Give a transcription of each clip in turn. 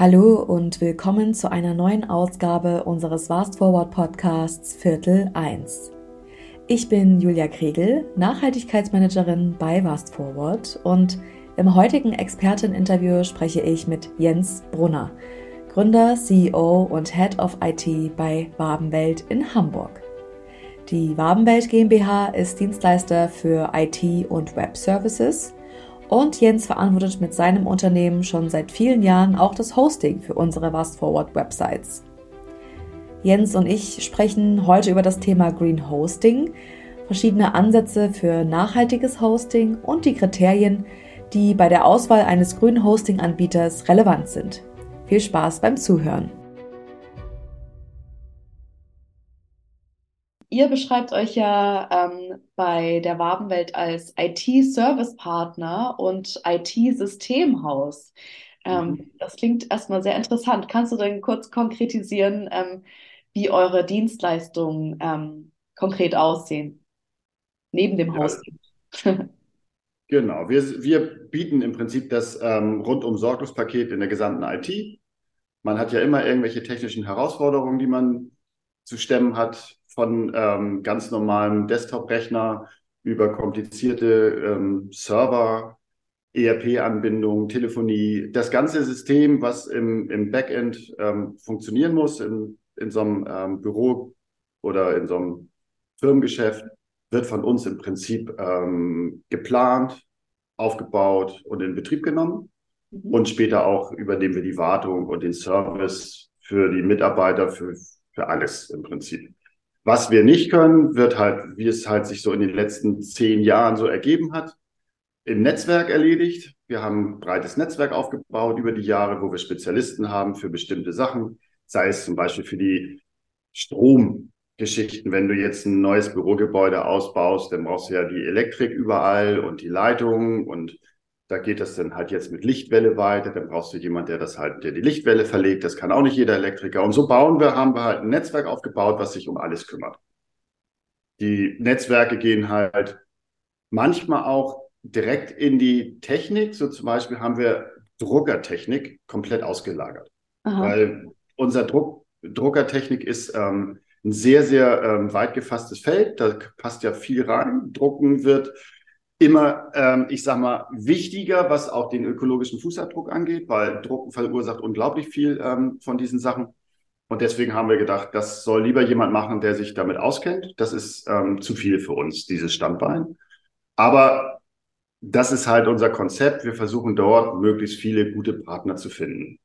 Hallo und willkommen zu einer neuen Ausgabe unseres Fast Forward Podcasts Viertel 1. Ich bin Julia Kregel, Nachhaltigkeitsmanagerin bei Fast Forward und im heutigen Experteninterview spreche ich mit Jens Brunner, Gründer, CEO und Head of IT bei Wabenwelt in Hamburg. Die Wabenwelt GmbH ist Dienstleister für IT und Web Services und Jens verantwortet mit seinem Unternehmen schon seit vielen Jahren auch das Hosting für unsere Fast Forward Websites. Jens und ich sprechen heute über das Thema Green Hosting, verschiedene Ansätze für nachhaltiges Hosting und die Kriterien, die bei der Auswahl eines grünen Hosting-Anbieters relevant sind. Viel Spaß beim Zuhören! Ihr beschreibt euch ja ähm, bei der Wabenwelt als IT-Service-Partner und IT-Systemhaus. Ähm, mhm. Das klingt erstmal sehr interessant. Kannst du denn kurz konkretisieren, ähm, wie eure Dienstleistungen ähm, konkret aussehen, neben dem ja. Hosting? genau, wir, wir bieten im Prinzip das ähm, rundum Sorglospaket in der gesamten IT. Man hat ja immer irgendwelche technischen Herausforderungen, die man zu stemmen hat von ähm, ganz normalem Desktop-Rechner über komplizierte ähm, Server, ERP-Anbindung, Telefonie, das ganze System, was im, im Backend ähm, funktionieren muss, in, in so einem ähm, Büro oder in so einem Firmengeschäft, wird von uns im Prinzip ähm, geplant, aufgebaut und in Betrieb genommen. Mhm. Und später auch übernehmen wir die Wartung und den Service für die Mitarbeiter, für, für alles im Prinzip. Was wir nicht können, wird halt, wie es halt sich so in den letzten zehn Jahren so ergeben hat, im Netzwerk erledigt. Wir haben ein breites Netzwerk aufgebaut über die Jahre, wo wir Spezialisten haben für bestimmte Sachen, sei es zum Beispiel für die Stromgeschichten. Wenn du jetzt ein neues Bürogebäude ausbaust, dann brauchst du ja die Elektrik überall und die Leitung und da geht das dann halt jetzt mit Lichtwelle weiter. Dann brauchst du jemand, der das halt, der die Lichtwelle verlegt. Das kann auch nicht jeder Elektriker. Und so bauen wir, haben wir halt ein Netzwerk aufgebaut, was sich um alles kümmert. Die Netzwerke gehen halt manchmal auch direkt in die Technik. So zum Beispiel haben wir Druckertechnik komplett ausgelagert. Aha. Weil unser Druck, Druckertechnik ist ähm, ein sehr, sehr ähm, weit gefasstes Feld. Da passt ja viel rein. Drucken wird immer, ähm, ich sag mal, wichtiger, was auch den ökologischen Fußabdruck angeht, weil Drucken verursacht unglaublich viel ähm, von diesen Sachen. Und deswegen haben wir gedacht, das soll lieber jemand machen, der sich damit auskennt. Das ist ähm, zu viel für uns, dieses Standbein. Aber das ist halt unser Konzept. Wir versuchen dort möglichst viele gute Partner zu finden,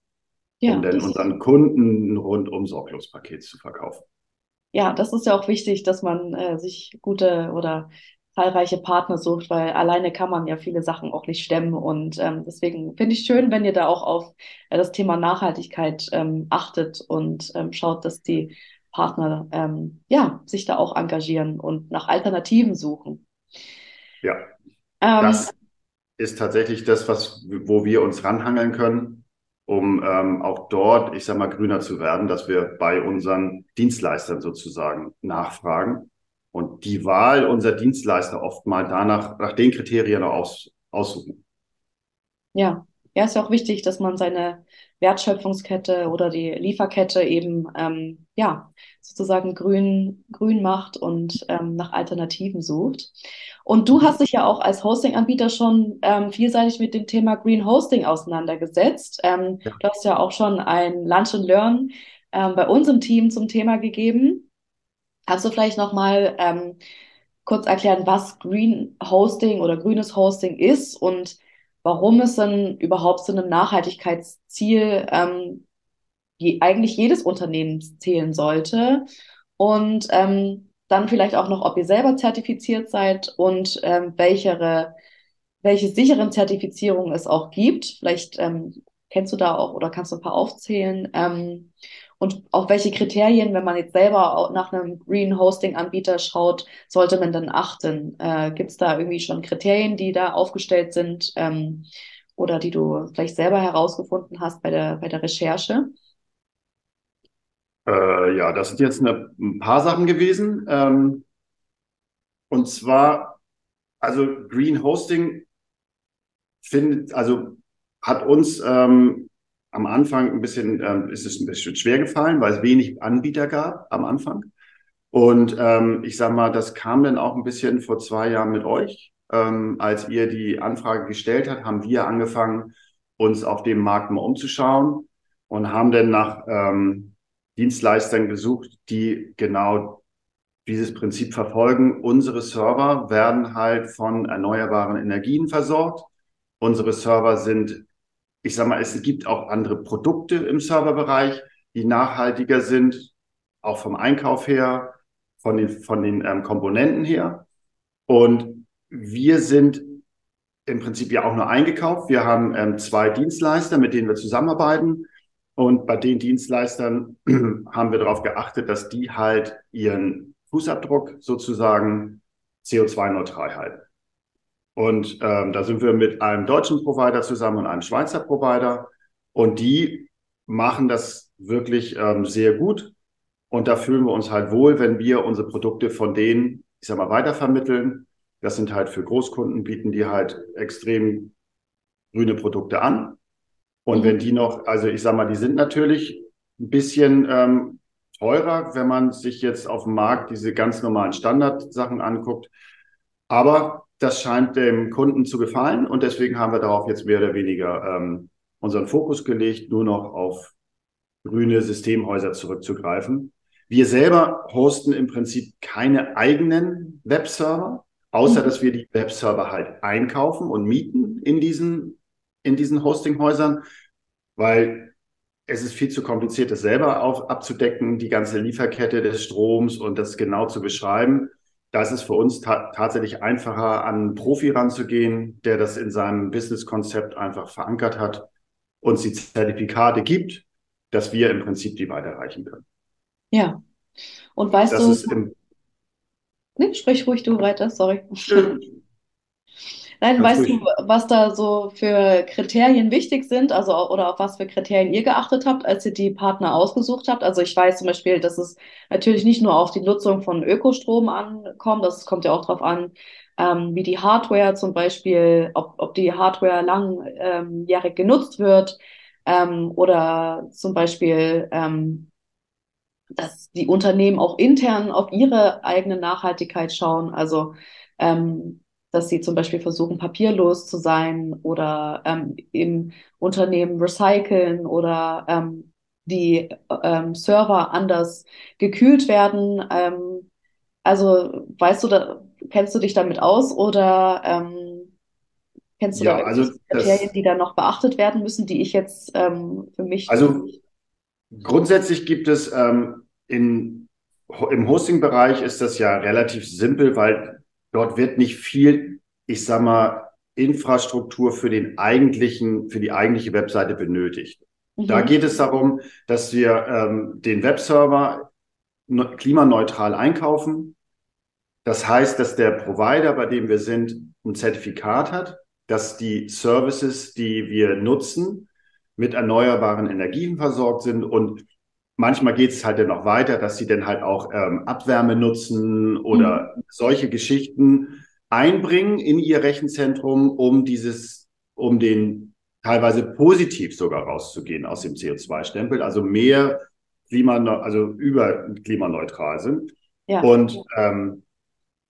ja, um dann unseren Kunden ein rundum Sorglospaket zu verkaufen. Ja, das ist ja auch wichtig, dass man äh, sich gute oder zahlreiche Partner sucht, weil alleine kann man ja viele Sachen auch nicht stemmen. Und ähm, deswegen finde ich schön, wenn ihr da auch auf äh, das Thema Nachhaltigkeit ähm, achtet und ähm, schaut, dass die Partner ähm, ja sich da auch engagieren und nach Alternativen suchen. Ja, ähm, das ist tatsächlich das, was wo wir uns ranhangeln können, um ähm, auch dort, ich sag mal, grüner zu werden, dass wir bei unseren Dienstleistern sozusagen nachfragen und die Wahl unserer Dienstleister oft mal danach, nach den Kriterien aus, aussuchen. Ja, ja, ist ja auch wichtig, dass man seine Wertschöpfungskette oder die Lieferkette eben ähm, ja sozusagen grün grün macht und ähm, nach Alternativen sucht. Und du hast dich ja auch als Hosting-Anbieter schon ähm, vielseitig mit dem Thema Green Hosting auseinandergesetzt. Ähm, ja. Du hast ja auch schon ein Lunch and Learn ähm, bei uns im Team zum Thema gegeben. Kannst du vielleicht nochmal ähm, kurz erklären, was Green Hosting oder grünes Hosting ist und warum es dann überhaupt zu einem Nachhaltigkeitsziel ähm, je, eigentlich jedes Unternehmen zählen sollte? Und ähm, dann vielleicht auch noch, ob ihr selber zertifiziert seid und ähm, welche, welche sicheren Zertifizierungen es auch gibt. Vielleicht ähm, kennst du da auch oder kannst du ein paar aufzählen. Ähm, und auf welche Kriterien, wenn man jetzt selber nach einem Green Hosting Anbieter schaut, sollte man dann achten? Äh, Gibt es da irgendwie schon Kriterien, die da aufgestellt sind ähm, oder die du vielleicht selber herausgefunden hast bei der, bei der Recherche? Äh, ja, das sind jetzt eine, ein paar Sachen gewesen. Ähm, und zwar, also Green Hosting findet, also hat uns ähm, am Anfang ein bisschen, ähm, ist es ein bisschen schwer gefallen, weil es wenig Anbieter gab am Anfang. Und ähm, ich sag mal, das kam dann auch ein bisschen vor zwei Jahren mit euch. Ähm, als ihr die Anfrage gestellt habt, haben wir angefangen, uns auf dem Markt mal umzuschauen und haben dann nach ähm, Dienstleistern gesucht, die genau dieses Prinzip verfolgen. Unsere Server werden halt von erneuerbaren Energien versorgt. Unsere Server sind, ich sag mal, es gibt auch andere Produkte im Serverbereich, die nachhaltiger sind, auch vom Einkauf her, von den, von den ähm, Komponenten her. Und wir sind im Prinzip ja auch nur eingekauft. Wir haben ähm, zwei Dienstleister, mit denen wir zusammenarbeiten. Und bei den Dienstleistern haben wir darauf geachtet, dass die halt ihren Fußabdruck sozusagen CO2-neutral halten. Und ähm, da sind wir mit einem deutschen Provider zusammen und einem Schweizer Provider. Und die machen das wirklich ähm, sehr gut. Und da fühlen wir uns halt wohl, wenn wir unsere Produkte von denen, ich sag mal, weitervermitteln. Das sind halt für Großkunden, bieten die halt extrem grüne Produkte an. Und wenn die noch, also ich sag mal, die sind natürlich ein bisschen ähm, teurer, wenn man sich jetzt auf dem Markt diese ganz normalen Standardsachen anguckt. Aber das scheint dem Kunden zu gefallen und deswegen haben wir darauf jetzt mehr oder weniger ähm, unseren Fokus gelegt, nur noch auf grüne Systemhäuser zurückzugreifen. Wir selber hosten im Prinzip keine eigenen Webserver, außer mhm. dass wir die Webserver halt einkaufen und mieten in diesen, in diesen Hostinghäusern, weil es ist viel zu kompliziert, das selber auf, abzudecken, die ganze Lieferkette des Stroms und das genau zu beschreiben. Da ist es für uns ta tatsächlich einfacher, an einen Profi ranzugehen, der das in seinem Businesskonzept einfach verankert hat, uns die Zertifikate gibt, dass wir im Prinzip die weiterreichen können. Ja. Und weißt das du. Ist im nee, sprich ruhig du weiter, sorry. Nein, Ganz weißt ruhig. du, was da so für Kriterien wichtig sind, also oder auf was für Kriterien ihr geachtet habt, als ihr die Partner ausgesucht habt? Also ich weiß zum Beispiel, dass es natürlich nicht nur auf die Nutzung von Ökostrom ankommt, das kommt ja auch darauf an, ähm, wie die Hardware zum Beispiel, ob, ob die Hardware langjährig ähm, genutzt wird ähm, oder zum Beispiel ähm, dass die Unternehmen auch intern auf ihre eigene Nachhaltigkeit schauen. Also ähm, dass sie zum Beispiel versuchen, papierlos zu sein oder ähm, im Unternehmen recyceln oder ähm, die ähm, Server anders gekühlt werden. Ähm, also weißt du, da, kennst du dich damit aus oder ähm, kennst du ja, da also Kriterien, die da noch beachtet werden müssen, die ich jetzt ähm, für mich. Also grundsätzlich gibt es ähm, in, im Hosting-Bereich ist das ja relativ simpel, weil Dort wird nicht viel, ich sag mal, Infrastruktur für den eigentlichen, für die eigentliche Webseite benötigt. Mhm. Da geht es darum, dass wir ähm, den Webserver klimaneutral einkaufen. Das heißt, dass der Provider, bei dem wir sind, ein Zertifikat hat, dass die Services, die wir nutzen, mit erneuerbaren Energien versorgt sind und Manchmal geht es halt dann noch weiter, dass sie dann halt auch ähm, Abwärme nutzen oder mhm. solche Geschichten einbringen in ihr Rechenzentrum, um dieses, um den teilweise positiv sogar rauszugehen aus dem CO2-Stempel, also mehr Klima, also über klimaneutral sind. Ja. Und ähm,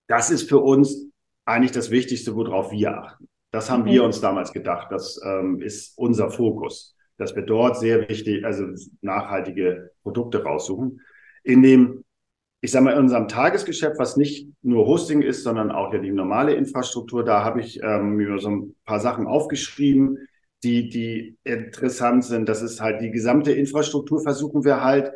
das ist für uns eigentlich das Wichtigste, worauf wir achten. Das haben mhm. wir uns damals gedacht. Das ähm, ist unser Fokus dass wir dort sehr wichtig, also nachhaltige Produkte raussuchen. In dem, ich sage mal, in unserem Tagesgeschäft, was nicht nur Hosting ist, sondern auch ja die normale Infrastruktur, da habe ich ähm, mir so ein paar Sachen aufgeschrieben, die, die interessant sind. Das ist halt die gesamte Infrastruktur versuchen wir halt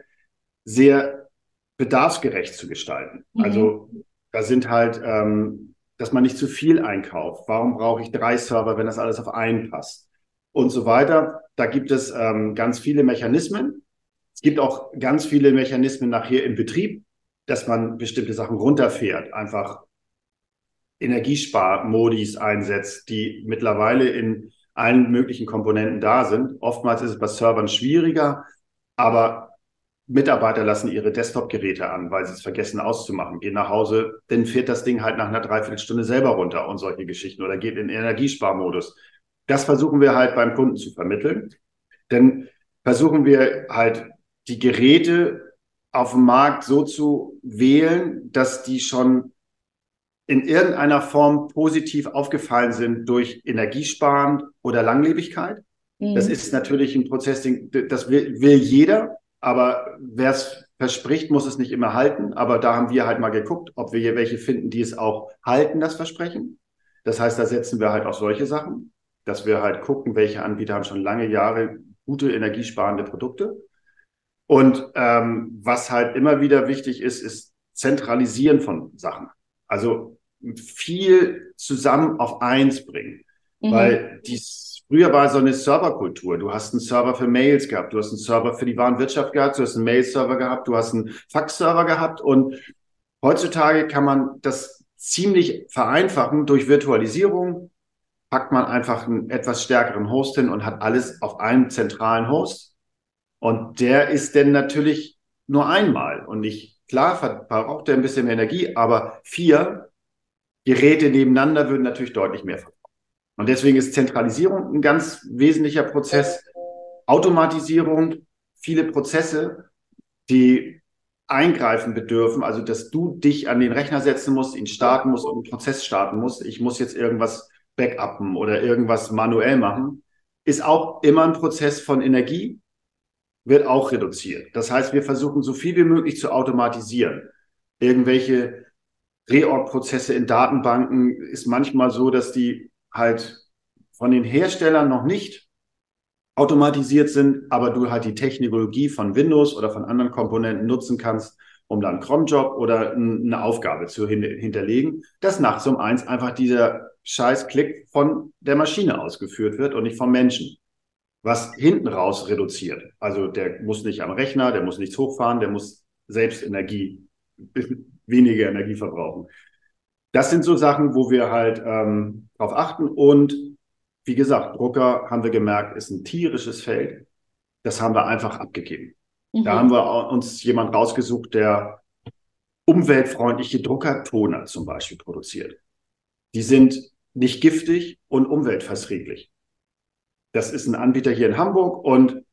sehr bedarfsgerecht zu gestalten. Mhm. Also da sind halt, ähm, dass man nicht zu viel einkauft. Warum brauche ich drei Server, wenn das alles auf einen passt? Und so weiter. Da gibt es ähm, ganz viele Mechanismen. Es gibt auch ganz viele Mechanismen nachher im Betrieb, dass man bestimmte Sachen runterfährt, einfach Energiesparmodis einsetzt, die mittlerweile in allen möglichen Komponenten da sind. Oftmals ist es bei Servern schwieriger, aber Mitarbeiter lassen ihre Desktop-Geräte an, weil sie es vergessen auszumachen, gehen nach Hause, dann fährt das Ding halt nach einer Dreiviertelstunde selber runter und solche Geschichten oder geht in Energiesparmodus. Das versuchen wir halt beim Kunden zu vermitteln. Denn versuchen wir halt die Geräte auf dem Markt so zu wählen, dass die schon in irgendeiner Form positiv aufgefallen sind durch Energiesparen oder Langlebigkeit. Mhm. Das ist natürlich ein Prozess, das will, will jeder, aber wer es verspricht, muss es nicht immer halten. Aber da haben wir halt mal geguckt, ob wir hier welche finden, die es auch halten, das Versprechen. Das heißt, da setzen wir halt auf solche Sachen, dass wir halt gucken, welche Anbieter haben schon lange Jahre gute energiesparende Produkte. Und ähm, was halt immer wieder wichtig ist, ist Zentralisieren von Sachen. Also viel zusammen auf eins bringen. Mhm. Weil dies, früher war so eine Serverkultur. Du hast einen Server für Mails gehabt, du hast einen Server für die Warenwirtschaft gehabt, du hast einen Mail-Server gehabt, du hast einen Fax-Server gehabt und heutzutage kann man das ziemlich vereinfachen durch Virtualisierung. Packt man einfach einen etwas stärkeren Host hin und hat alles auf einem zentralen Host. Und der ist denn natürlich nur einmal und nicht, klar, verbraucht er ein bisschen mehr Energie, aber vier Geräte nebeneinander würden natürlich deutlich mehr verbrauchen. Und deswegen ist Zentralisierung ein ganz wesentlicher Prozess. Automatisierung, viele Prozesse, die eingreifen bedürfen, also dass du dich an den Rechner setzen musst, ihn starten musst und einen Prozess starten musst. Ich muss jetzt irgendwas backuppen oder irgendwas manuell machen, ist auch immer ein Prozess von Energie, wird auch reduziert. Das heißt, wir versuchen so viel wie möglich zu automatisieren. Irgendwelche Reorg-Prozesse in Datenbanken ist manchmal so, dass die halt von den Herstellern noch nicht automatisiert sind, aber du halt die Technologie von Windows oder von anderen Komponenten nutzen kannst, um dann Cronjob oder eine Aufgabe zu hinterlegen, dass nachts um eins einfach dieser Scheißklick von der Maschine ausgeführt wird und nicht vom Menschen. Was hinten raus reduziert. Also der muss nicht am Rechner, der muss nichts hochfahren, der muss selbst Energie weniger Energie verbrauchen. Das sind so Sachen, wo wir halt ähm, darauf achten. Und wie gesagt, Drucker haben wir gemerkt, ist ein tierisches Feld. Das haben wir einfach abgegeben. Mhm. Da haben wir uns jemand rausgesucht, der umweltfreundliche Druckertoner zum Beispiel produziert. Die sind nicht giftig und umweltverträglich. Das ist ein Anbieter hier in Hamburg und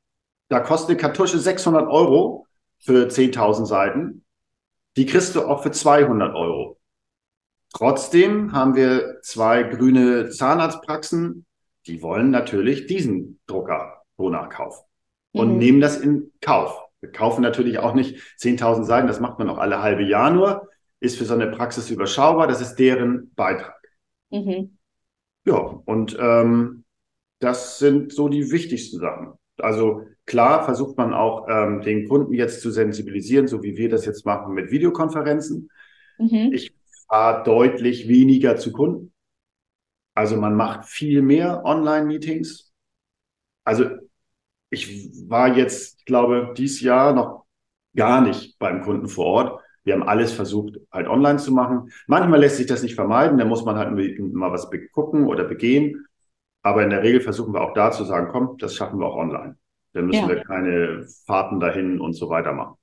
da kostet eine Kartusche 600 Euro für 10.000 Seiten die kriegst du auch für 200 Euro. Trotzdem haben wir zwei grüne Zahnarztpraxen, die wollen natürlich diesen Drucker Toner kaufen und mhm. nehmen das in Kauf. Wir kaufen natürlich auch nicht 10.000 Seiten, das macht man auch alle halbe Jahr nur, ist für so eine Praxis überschaubar, das ist deren Beitrag. Mhm. Ja, und ähm, das sind so die wichtigsten Sachen. Also klar versucht man auch ähm, den Kunden jetzt zu sensibilisieren, so wie wir das jetzt machen mit Videokonferenzen. Mhm. Ich fahre deutlich weniger zu Kunden. Also man macht viel mehr Online-Meetings. Also ich war jetzt, ich glaube, dieses Jahr noch gar nicht beim Kunden vor Ort. Wir haben alles versucht, halt online zu machen. Manchmal lässt sich das nicht vermeiden, da muss man halt mal was gucken oder begehen. Aber in der Regel versuchen wir auch da zu sagen, komm, das schaffen wir auch online. Dann müssen ja. wir keine Fahrten dahin und so weiter machen.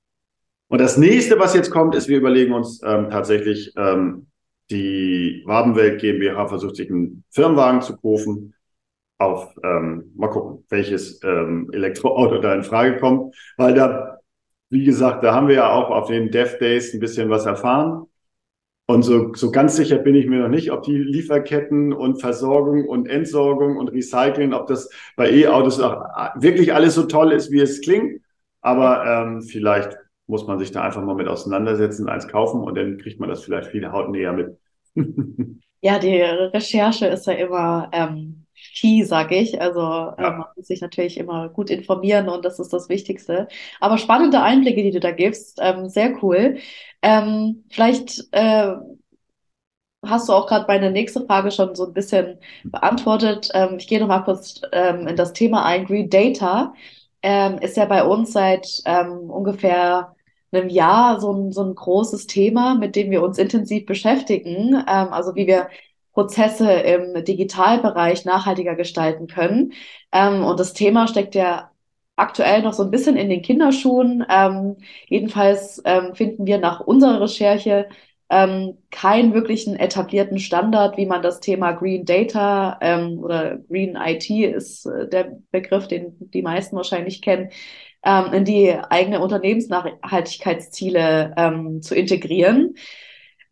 Und das nächste, was jetzt kommt, ist, wir überlegen uns ähm, tatsächlich, ähm, die Wabenwelt GmbH versucht sich einen Firmenwagen zu kaufen. Auf, ähm, mal gucken, welches ähm, Elektroauto da in Frage kommt. Weil da, wie gesagt, da haben wir ja auch auf den Dev Days ein bisschen was erfahren. Und so, so ganz sicher bin ich mir noch nicht, ob die Lieferketten und Versorgung und Entsorgung und Recycling, ob das bei E-Autos auch wirklich alles so toll ist, wie es klingt. Aber ähm, vielleicht muss man sich da einfach mal mit auseinandersetzen, eins kaufen und dann kriegt man das vielleicht viel hautnäher mit. ja, die Recherche ist ja immer ähm, Key, sag ich. Also ja. äh, man muss sich natürlich immer gut informieren und das ist das Wichtigste. Aber spannende Einblicke, die du da gibst, ähm, sehr cool. Ähm, vielleicht äh, hast du auch gerade meine nächste Frage schon so ein bisschen beantwortet. Ähm, ich gehe noch mal kurz ähm, in das Thema ein. Green Data ähm, ist ja bei uns seit ähm, ungefähr einem Jahr so ein, so ein großes Thema, mit dem wir uns intensiv beschäftigen. Also wie wir Prozesse im Digitalbereich nachhaltiger gestalten können. Ähm, und das Thema steckt ja aktuell noch so ein bisschen in den Kinderschuhen. Ähm, jedenfalls ähm, finden wir nach unserer Recherche ähm, keinen wirklichen etablierten Standard, wie man das Thema Green Data ähm, oder Green IT ist äh, der Begriff, den die meisten wahrscheinlich kennen, ähm, in die eigene Unternehmensnachhaltigkeitsziele zu integrieren.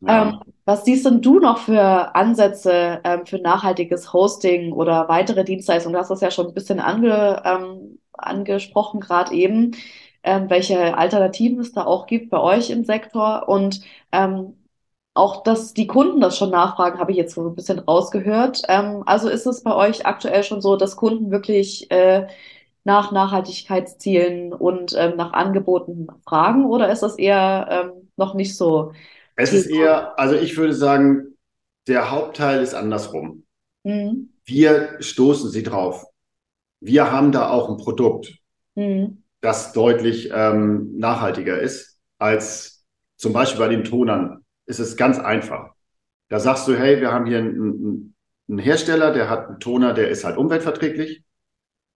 Ähm, was siehst denn du noch für Ansätze ähm, für nachhaltiges Hosting oder weitere Dienstleistungen? Du hast das ja schon ein bisschen ange, ähm, angesprochen, gerade eben, ähm, welche Alternativen es da auch gibt bei euch im Sektor und ähm, auch, dass die Kunden das schon nachfragen, habe ich jetzt so ein bisschen rausgehört. Ähm, also ist es bei euch aktuell schon so, dass Kunden wirklich äh, nach Nachhaltigkeitszielen und nach Angeboten fragen oder ist das eher noch nicht so? Es ist eher, also ich würde sagen, der Hauptteil ist andersrum. Mhm. Wir stoßen sie drauf. Wir haben da auch ein Produkt, mhm. das deutlich ähm, nachhaltiger ist als zum Beispiel bei den Tonern ist es ganz einfach. Da sagst du, hey, wir haben hier einen, einen Hersteller, der hat einen Toner, der ist halt umweltverträglich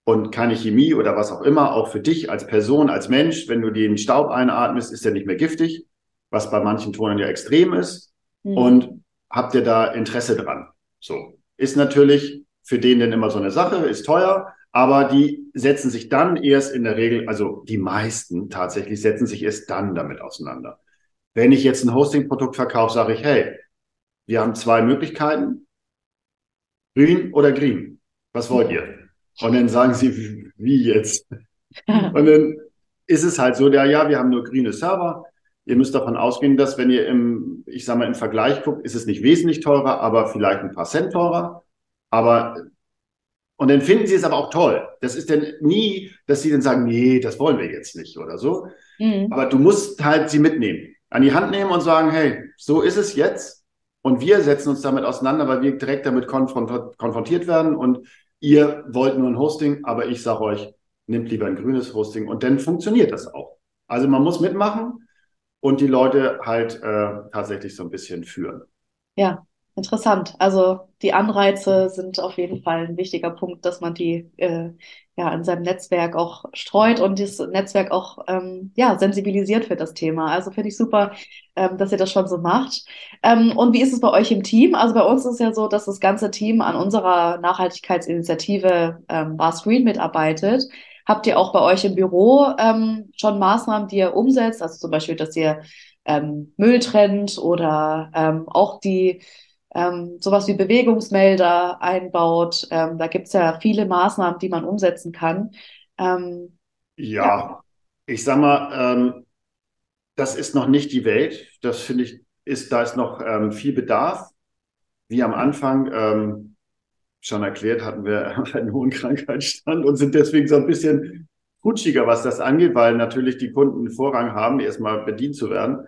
und keine Chemie oder was auch immer, auch für dich als Person, als Mensch, wenn du den Staub einatmest, ist der nicht mehr giftig, was bei manchen Tonern ja extrem ist. Mhm. Und habt ihr da Interesse dran? So. Ist natürlich für den denn immer so eine Sache, ist teuer, aber die setzen sich dann erst in der Regel, also die meisten tatsächlich setzen sich erst dann damit auseinander. Wenn ich jetzt ein Hosting-Produkt verkaufe, sage ich, hey, wir haben zwei Möglichkeiten, grün oder green. Was wollt ihr? Und dann sagen sie, wie jetzt? Und dann ist es halt so, der, ja, wir haben nur grüne Server. Ihr müsst davon ausgehen, dass wenn ihr im, ich sage mal, im Vergleich guckt, ist es nicht wesentlich teurer, aber vielleicht ein paar Cent teurer. Aber und dann finden sie es aber auch toll. Das ist dann nie, dass sie dann sagen, nee, das wollen wir jetzt nicht oder so. Mhm. Aber du musst halt sie mitnehmen an die Hand nehmen und sagen, hey, so ist es jetzt. Und wir setzen uns damit auseinander, weil wir direkt damit konfront konfrontiert werden. Und ihr wollt nur ein Hosting, aber ich sage euch, nehmt lieber ein grünes Hosting. Und dann funktioniert das auch. Also man muss mitmachen und die Leute halt äh, tatsächlich so ein bisschen führen. Ja, Interessant. Also die Anreize sind auf jeden Fall ein wichtiger Punkt, dass man die äh, ja in seinem Netzwerk auch streut und das Netzwerk auch ähm, ja sensibilisiert für das Thema. Also finde ich super, ähm, dass ihr das schon so macht. Ähm, und wie ist es bei euch im Team? Also bei uns ist ja so, dass das ganze Team an unserer Nachhaltigkeitsinitiative ähm, Bar Screen mitarbeitet. Habt ihr auch bei euch im Büro ähm, schon Maßnahmen, die ihr umsetzt? Also zum Beispiel, dass ihr ähm, Müll trennt oder ähm, auch die ähm, sowas wie Bewegungsmelder einbaut. Ähm, da gibt es ja viele Maßnahmen, die man umsetzen kann. Ähm, ja, ja, ich sag mal, ähm, das ist noch nicht die Welt. Das finde ich, ist, da ist noch ähm, viel Bedarf. Wie am Anfang ähm, schon erklärt, hatten wir einen hohen Krankheitsstand und sind deswegen so ein bisschen rutschiger, was das angeht, weil natürlich die Kunden Vorrang haben, erstmal bedient zu werden.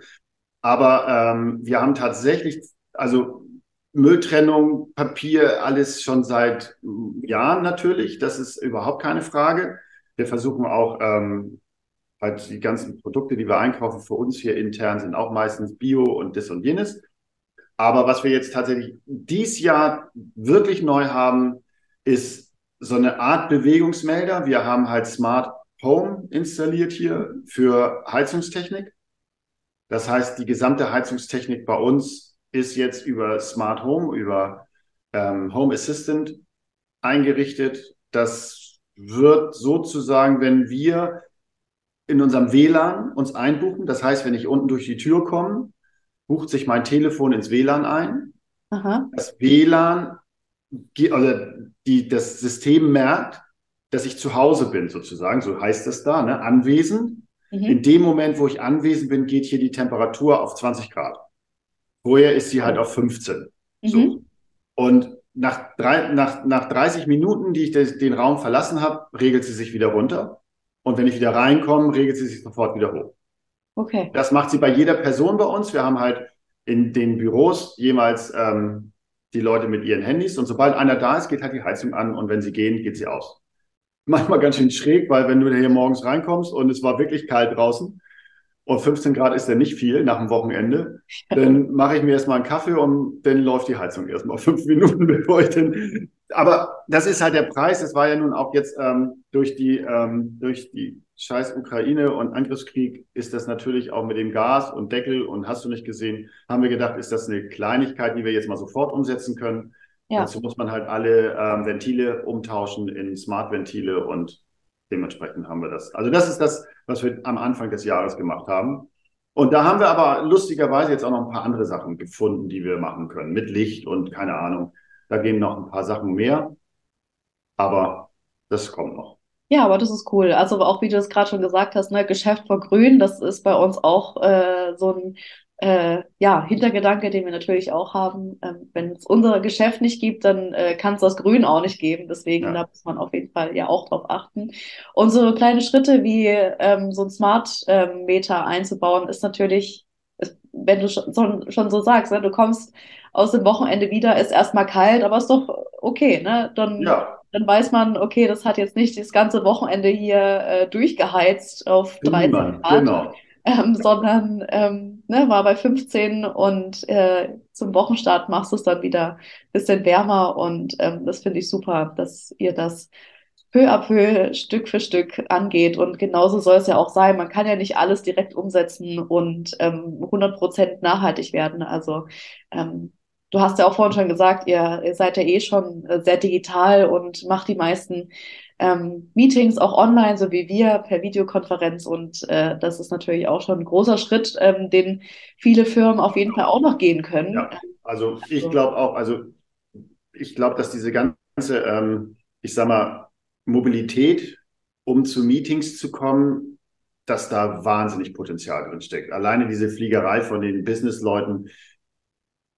Aber ähm, wir haben tatsächlich, also Mülltrennung, Papier, alles schon seit Jahren natürlich. Das ist überhaupt keine Frage. Wir versuchen auch, ähm, halt die ganzen Produkte, die wir einkaufen für uns hier intern, sind auch meistens Bio und das und jenes. Aber was wir jetzt tatsächlich dies Jahr wirklich neu haben, ist so eine Art Bewegungsmelder. Wir haben halt Smart Home installiert hier für Heizungstechnik. Das heißt, die gesamte Heizungstechnik bei uns ist jetzt über Smart Home, über ähm, Home Assistant eingerichtet. Das wird sozusagen, wenn wir in unserem WLAN uns einbuchen, das heißt, wenn ich unten durch die Tür komme, bucht sich mein Telefon ins WLAN ein. Aha. Das WLAN, also die, das System merkt, dass ich zu Hause bin, sozusagen, so heißt es da, ne? anwesend. Mhm. In dem Moment, wo ich anwesend bin, geht hier die Temperatur auf 20 Grad. Vorher ist sie halt auf 15. Mhm. So. Und nach, drei, nach, nach 30 Minuten, die ich des, den Raum verlassen habe, regelt sie sich wieder runter. Und wenn ich wieder reinkomme, regelt sie sich sofort wieder hoch. Okay. Das macht sie bei jeder Person bei uns. Wir haben halt in den Büros jemals ähm, die Leute mit ihren Handys und sobald einer da ist, geht halt die Heizung an und wenn sie gehen, geht sie aus. Manchmal ganz schön schräg, weil wenn du hier morgens reinkommst und es war wirklich kalt draußen, und 15 Grad ist ja nicht viel nach dem Wochenende, dann mache ich mir erstmal einen Kaffee und dann läuft die Heizung erstmal fünf Minuten, bevor ich dann aber das ist halt der Preis. Das war ja nun auch jetzt ähm, durch die ähm, durch die scheiß Ukraine und Angriffskrieg ist das natürlich auch mit dem Gas und Deckel und hast du nicht gesehen, haben wir gedacht, ist das eine Kleinigkeit, die wir jetzt mal sofort umsetzen können. Ja. Dazu muss man halt alle ähm, Ventile umtauschen in Smart-Ventile und dementsprechend haben wir das. Also das ist das, was wir am Anfang des Jahres gemacht haben. Und da haben wir aber lustigerweise jetzt auch noch ein paar andere Sachen gefunden, die wir machen können, mit Licht und keine Ahnung. Da gehen noch ein paar Sachen mehr, aber das kommt noch. Ja, aber das ist cool. Also auch wie du es gerade schon gesagt hast, ne, Geschäft vor Grün, das ist bei uns auch äh, so ein äh, ja, Hintergedanke, den wir natürlich auch haben. Ähm, Wenn es unser Geschäft nicht gibt, dann äh, kann es das Grün auch nicht geben. Deswegen ja. da muss man auf jeden Fall ja auch drauf achten. Und so kleine Schritte wie ähm, so ein Smart-Meter ähm, einzubauen, ist natürlich, wenn du schon, schon so sagst, ne, du kommst aus dem Wochenende wieder, ist erstmal kalt, aber ist doch okay, ne? Dann, ja. dann weiß man, okay, das hat jetzt nicht das ganze Wochenende hier äh, durchgeheizt auf 13 Grad. Genau ähm, sondern ähm, ne, war bei 15 und äh, zum Wochenstart machst du es dann wieder ein bisschen wärmer und ähm, das finde ich super, dass ihr das peu à peu, Stück für Stück angeht und genauso soll es ja auch sein. Man kann ja nicht alles direkt umsetzen und ähm, 100 Prozent nachhaltig werden. Also ähm, du hast ja auch vorhin schon gesagt, ihr, seid ja eh schon äh, sehr digital und macht die meisten ähm, Meetings auch online, so wie wir, per Videokonferenz. Und äh, das ist natürlich auch schon ein großer Schritt, ähm, den viele Firmen auf jeden Fall auch noch gehen können. Ja, also ich glaube auch, also ich glaube, dass diese ganze, ähm, ich sag mal, Mobilität, um zu Meetings zu kommen, dass da wahnsinnig Potenzial drin steckt. Alleine diese Fliegerei von den Businessleuten.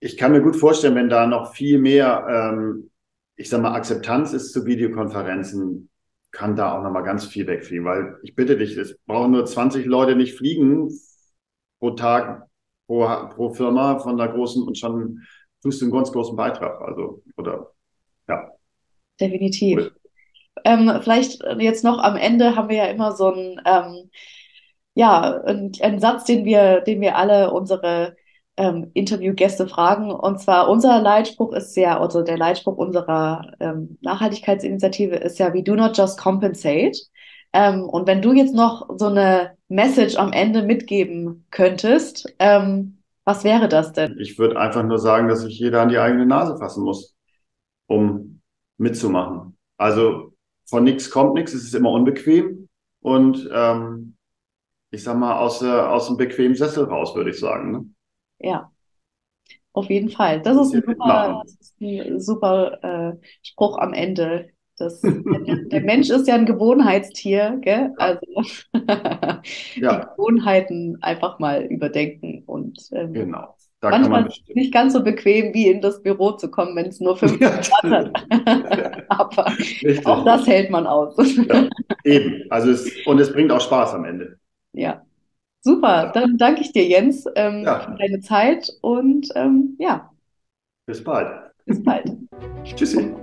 Ich kann mir gut vorstellen, wenn da noch viel mehr, ähm, ich sag mal, Akzeptanz ist zu Videokonferenzen, kann da auch nochmal ganz viel wegfliegen, weil ich bitte dich, es brauchen nur 20 Leute nicht fliegen pro Tag, pro, pro Firma von der großen und schon tust du einen ganz großen Beitrag. Also, oder, ja. Definitiv. Cool. Ähm, vielleicht jetzt noch am Ende haben wir ja immer so ein, ähm, ja, einen Satz, den wir, den wir alle unsere ähm, Interviewgäste fragen. Und zwar unser Leitspruch ist ja, also der Leitspruch unserer ähm, Nachhaltigkeitsinitiative ist ja, we do not just compensate. Ähm, und wenn du jetzt noch so eine Message am Ende mitgeben könntest, ähm, was wäre das denn? Ich würde einfach nur sagen, dass sich jeder an die eigene Nase fassen muss, um mitzumachen. Also von nichts kommt nichts, es ist immer unbequem und ähm, ich sag mal aus, äh, aus dem bequemen Sessel raus, würde ich sagen. Ne? Ja, auf jeden Fall. Das ist ein super, ist ein super äh, Spruch am Ende. Das, der, Mensch ist ja ein Gewohnheitstier, gell? Also die Gewohnheiten einfach mal überdenken und ähm, genau. Da manchmal es nicht ganz so bequem, wie in das Büro zu kommen, wenn es nur fünf Grad hat. Aber Richtig. auch das hält man aus. Ja, eben. Also es, und es bringt auch Spaß am Ende. Ja. Super, dann danke ich dir, Jens, ähm, ja. für deine Zeit und ähm, ja. Bis bald. Bis bald. Tschüssi.